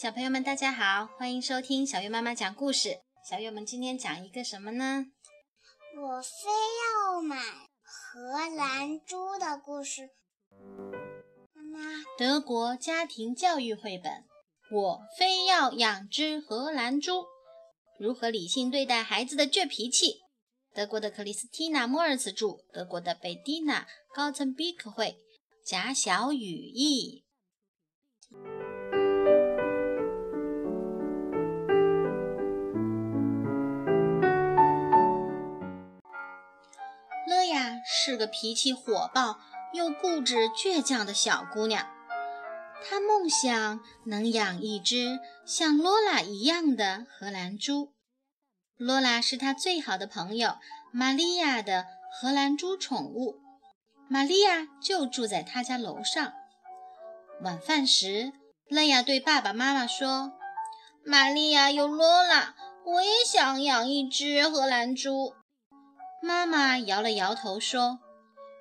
小朋友们，大家好，欢迎收听小月妈妈讲故事。小月们今天讲一个什么呢？我非要买荷兰猪的故事。妈妈，德国家庭教育绘本。我非要养只荷兰猪。如何理性对待孩子的倔脾气？德国的克里斯蒂娜·莫尔茨著，德国的贝蒂娜·高岑比克绘，贾小雨译。是个脾气火爆又固执倔强的小姑娘。她梦想能养一只像罗拉一样的荷兰猪。罗拉是她最好的朋友玛利亚的荷兰猪宠物。玛利亚就住在她家楼上。晚饭时，乐雅对爸爸妈妈说：“玛利亚有罗拉，我也想养一只荷兰猪。”妈妈摇了摇头说：“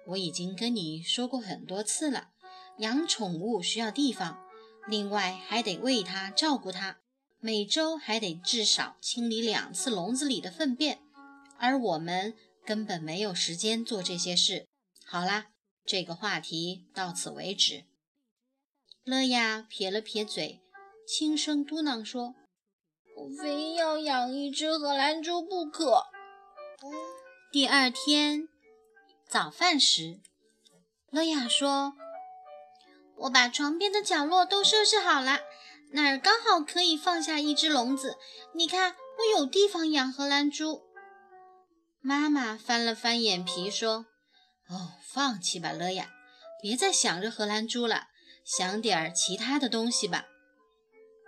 我已经跟你说过很多次了。”养宠物需要地方，另外还得喂它、照顾它，每周还得至少清理两次笼子里的粪便，而我们根本没有时间做这些事。好啦，这个话题到此为止。乐雅撇了撇嘴，轻声嘟囔说：“我非要养一只荷兰猪不可。”第二天早饭时，乐雅说。我把床边的角落都收拾好了，那儿刚好可以放下一只笼子。你看，我有地方养荷兰猪。妈妈翻了翻眼皮说：“哦，放弃吧，乐雅，别再想着荷兰猪了，想点儿其他的东西吧。”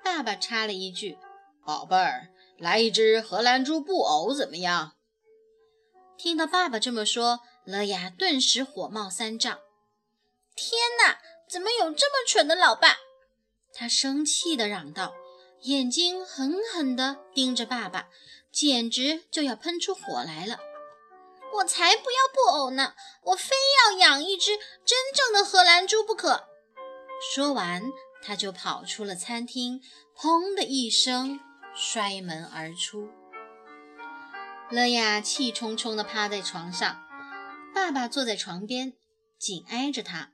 爸爸插了一句：“宝贝儿，来一只荷兰猪布偶怎么样？”听到爸爸这么说，乐雅顿时火冒三丈。天哪！怎么有这么蠢的老爸？他生气地嚷道，眼睛狠狠地盯着爸爸，简直就要喷出火来了。我才不要布偶呢！我非要养一只真正的荷兰猪不可！说完，他就跑出了餐厅，砰的一声摔门而出。乐雅气冲冲地趴在床上，爸爸坐在床边，紧挨着他。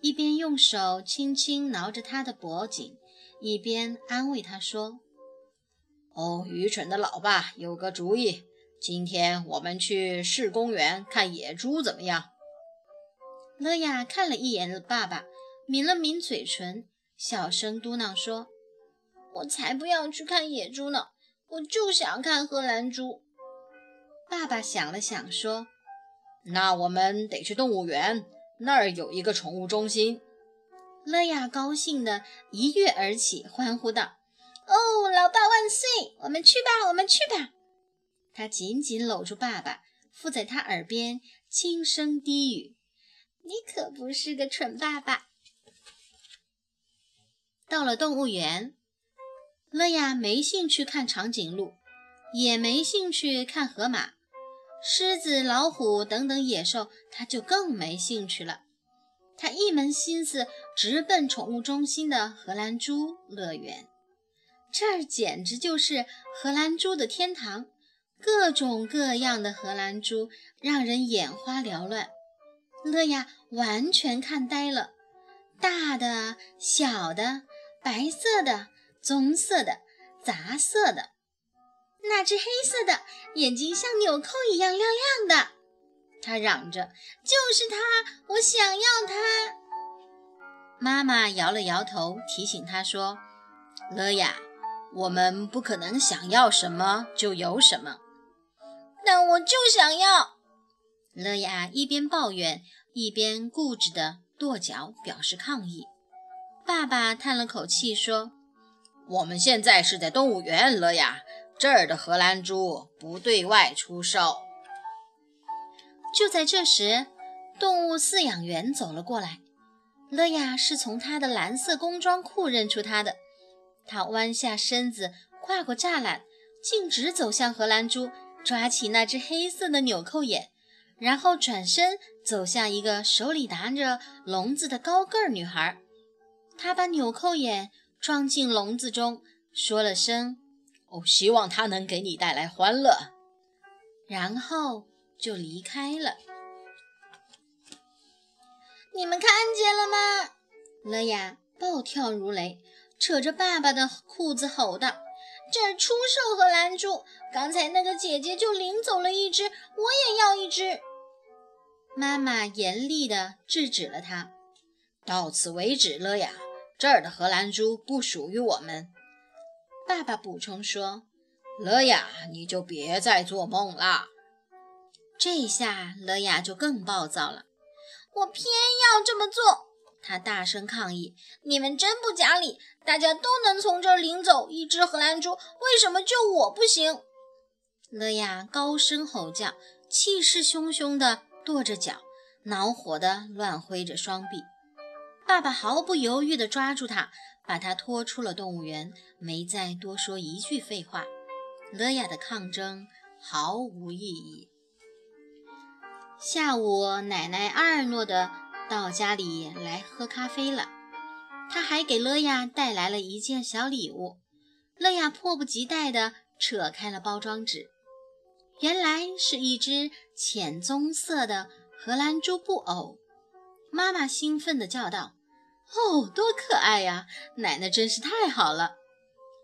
一边用手轻轻挠着他的脖颈，一边安慰他说：“哦，愚蠢的老爸，有个主意，今天我们去市公园看野猪，怎么样？”乐雅看了一眼爸爸，抿了抿嘴唇，小声嘟囔说：“我才不要去看野猪呢，我就想看荷兰猪。”爸爸想了想说：“那我们得去动物园。”那儿有一个宠物中心，乐雅高兴的一跃而起，欢呼道：“哦，老爸万岁！我们去吧，我们去吧！”他紧紧搂住爸爸，附在他耳边轻声低语：“你可不是个蠢爸爸。”到了动物园，乐雅没兴趣看长颈鹿，也没兴趣看河马。狮子、老虎等等野兽，他就更没兴趣了。他一门心思直奔宠物中心的荷兰猪乐园。这儿简直就是荷兰猪的天堂，各种各样的荷兰猪让人眼花缭乱。乐呀完全看呆了，大的、小的、白色的、棕色的、杂色的。那只黑色的，眼睛像纽扣一样亮亮的，他嚷着：“就是它，我想要它。”妈妈摇了摇头，提醒他说：“乐雅，我们不可能想要什么就有什么。”但我就想要。乐雅一边抱怨，一边固执地跺脚表示抗议。爸爸叹了口气说：“我们现在是在动物园，乐雅。”这儿的荷兰猪不对外出售。就在这时，动物饲养员走了过来。乐雅是从他的蓝色工装裤认出他的。他弯下身子，跨过栅栏，径直走向荷兰猪，抓起那只黑色的纽扣眼，然后转身走向一个手里拿着笼子的高个儿女孩。他把纽扣眼装进笼子中，说了声：“哦，希望它能给你带来欢乐。”然后就离开了。你们看见了吗？乐雅暴跳如雷，扯着爸爸的裤子吼道：“这儿出售荷兰猪！刚才那个姐姐就领走了一只，我也要一只。”妈妈严厉地制止了他：“到此为止，乐雅，这儿的荷兰猪不属于我们。”爸爸补充说：“乐雅，你就别再做梦了。”这下乐雅就更暴躁了。我偏要这么做！他大声抗议：“你们真不讲理！大家都能从这儿领走一只荷兰猪，为什么就我不行？”乐雅高声吼叫，气势汹汹地跺着脚，恼火地乱挥着双臂。爸爸毫不犹豫地抓住他，把他拖出了动物园，没再多说一句废话。乐雅的抗争毫无意义。下午，奶奶阿尔诺德到家里来喝咖啡了。他还给乐亚带来了一件小礼物。乐亚迫不及待地扯开了包装纸，原来是一只浅棕色的荷兰猪布偶。妈妈兴奋地叫道：“哦，多可爱呀！奶奶真是太好了。”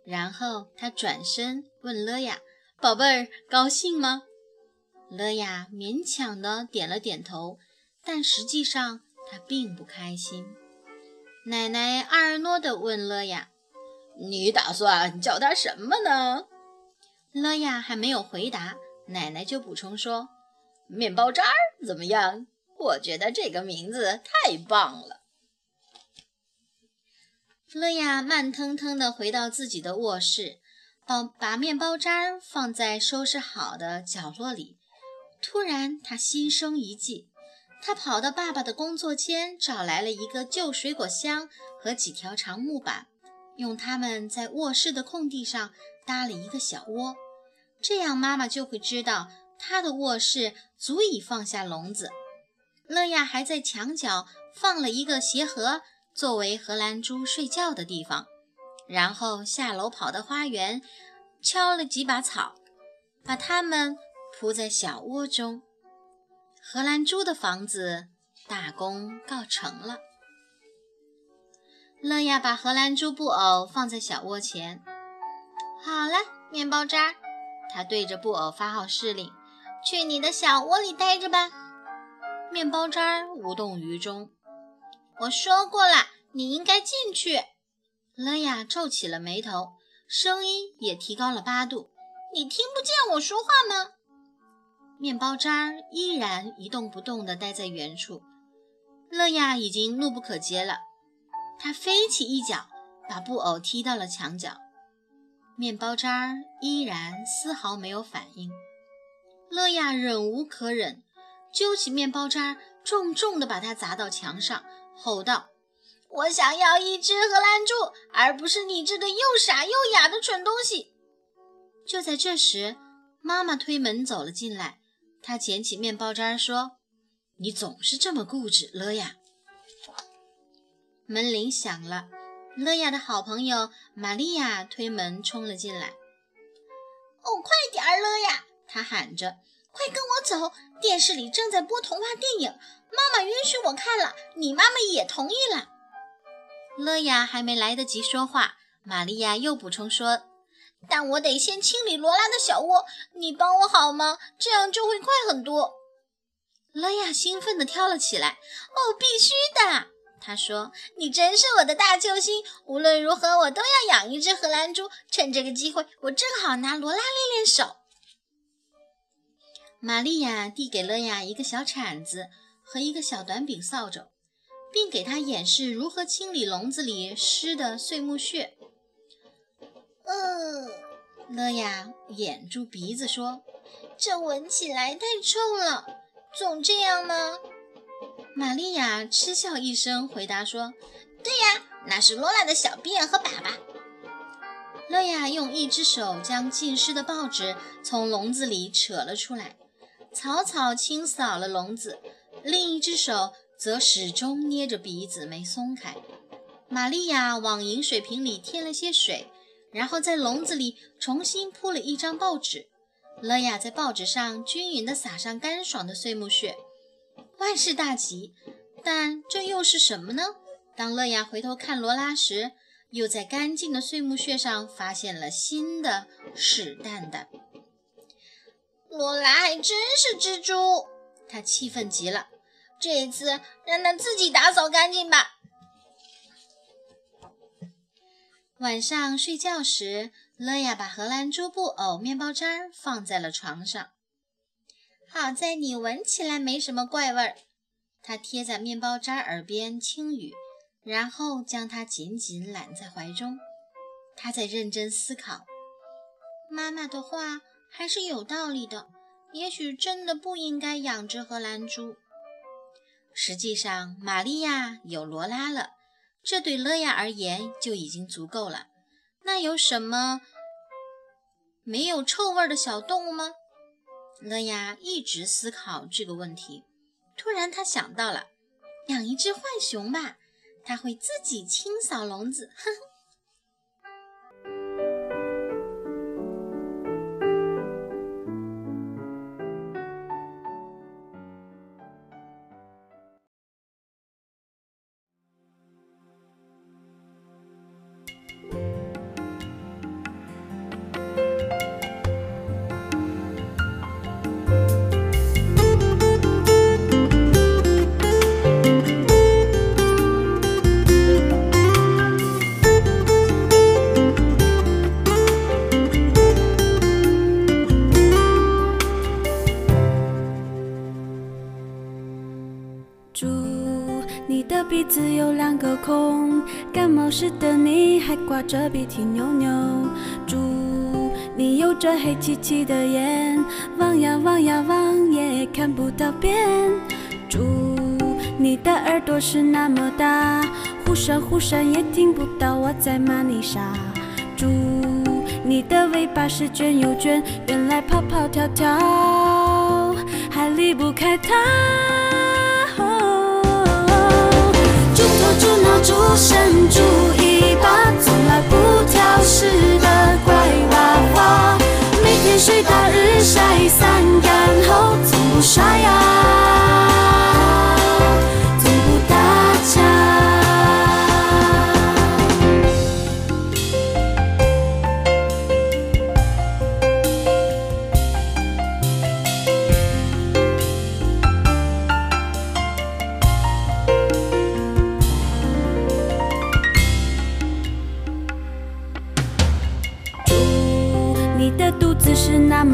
然后她转身问乐雅：“宝贝儿，高兴吗？”乐雅勉强的点了点头，但实际上她并不开心。奶奶阿尔诺的问乐雅：“你打算叫它什么呢？”乐雅还没有回答，奶奶就补充说：“面包渣儿怎么样？我觉得这个名字太棒了。”乐雅慢腾腾地回到自己的卧室，把把面包渣放在收拾好的角落里。突然，他心生一计，他跑到爸爸的工作间，找来了一个旧水果箱和几条长木板，用它们在卧室的空地上搭了一个小窝。这样，妈妈就会知道她的卧室足以放下笼子。乐亚还在墙角放了一个鞋盒，作为荷兰猪睡觉的地方。然后下楼跑到花园，敲了几把草，把它们。铺在小窝中，荷兰猪的房子大功告成了。乐亚把荷兰猪布偶放在小窝前。好了，面包渣，他对着布偶发号施令：“去你的小窝里待着吧。”面包渣无动于衷。我说过了，你应该进去。乐亚皱起了眉头，声音也提高了八度：“你听不见我说话吗？”面包渣依然一动不动地待在原处，乐亚已经怒不可遏了。他飞起一脚，把布偶踢到了墙角。面包渣依然丝毫没有反应。乐亚忍无可忍，揪起面包渣，重重地把它砸到墙上，吼道：“我想要一只荷兰猪，而不是你这个又傻又哑的蠢东西！”就在这时，妈妈推门走了进来。她捡起面包渣说：“你总是这么固执，乐雅。”门铃响了，乐雅的好朋友玛利亚推门冲了进来。“哦，快点儿，乐雅！”他喊着，“快跟我走！电视里正在播童话电影，妈妈允许我看了，你妈妈也同意了。”乐雅还没来得及说话，玛利亚又补充说。但我得先清理罗拉的小窝，你帮我好吗？这样就会快很多。乐亚兴奋地跳了起来。哦，必须的！他说：“你真是我的大救星。无论如何，我都要养一只荷兰猪。趁这个机会，我正好拿罗拉练练手。”玛利亚递给乐亚一个小铲子和一个小短柄扫帚，并给他演示如何清理笼子里湿的碎木屑。呃，乐雅掩住鼻子说：“这闻起来太臭了，总这样吗？”玛利亚嗤笑一声，回答说：“对呀，那是罗拉的小便和粑粑。”乐雅用一只手将浸湿的报纸从笼子里扯了出来，草草清扫了笼子，另一只手则始终捏着鼻子没松开。玛利亚往饮水瓶里添了些水，然后在笼子里重新铺了一张报纸。乐雅在报纸上均匀地撒上干爽的碎木屑，万事大吉。但这又是什么呢？当乐雅回头看罗拉时，又在干净的碎木屑上发现了新的屎蛋蛋。罗拉还真是蜘蛛，他气愤极了。这一次让他自己打扫干净吧。晚上睡觉时，乐雅把荷兰猪布偶面包渣放在了床上。好在你闻起来没什么怪味儿。他贴在面包渣耳边轻语，然后将它紧紧揽在怀中。他在认真思考，妈妈的话还是有道理的。也许真的不应该养只荷兰猪。实际上，玛利亚有罗拉了。这对乐亚而言就已经足够了。那有什么没有臭味的小动物吗？乐亚一直思考这个问题。突然，他想到了，养一只浣熊吧，它会自己清扫笼子。呵呵。感冒时的你还挂着鼻涕牛牛，猪，你有着黑漆漆的眼，望呀望呀望也看不到边。猪，你的耳朵是那么大，忽闪忽闪也听不到我在骂你傻。猪，你的尾巴是卷又卷，原来跑跑跳跳还离不开它。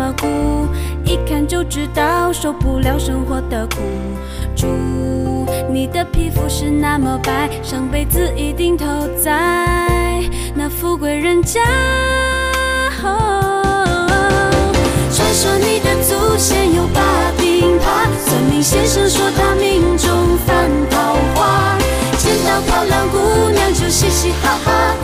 么苦，一看就知道受不了生活的苦，猪，你的皮肤是那么白，上辈子一定投在那富贵人家。传说你的祖先有八柄耙，算命先生说他命中犯桃花，见到漂亮姑娘就嘻嘻哈哈。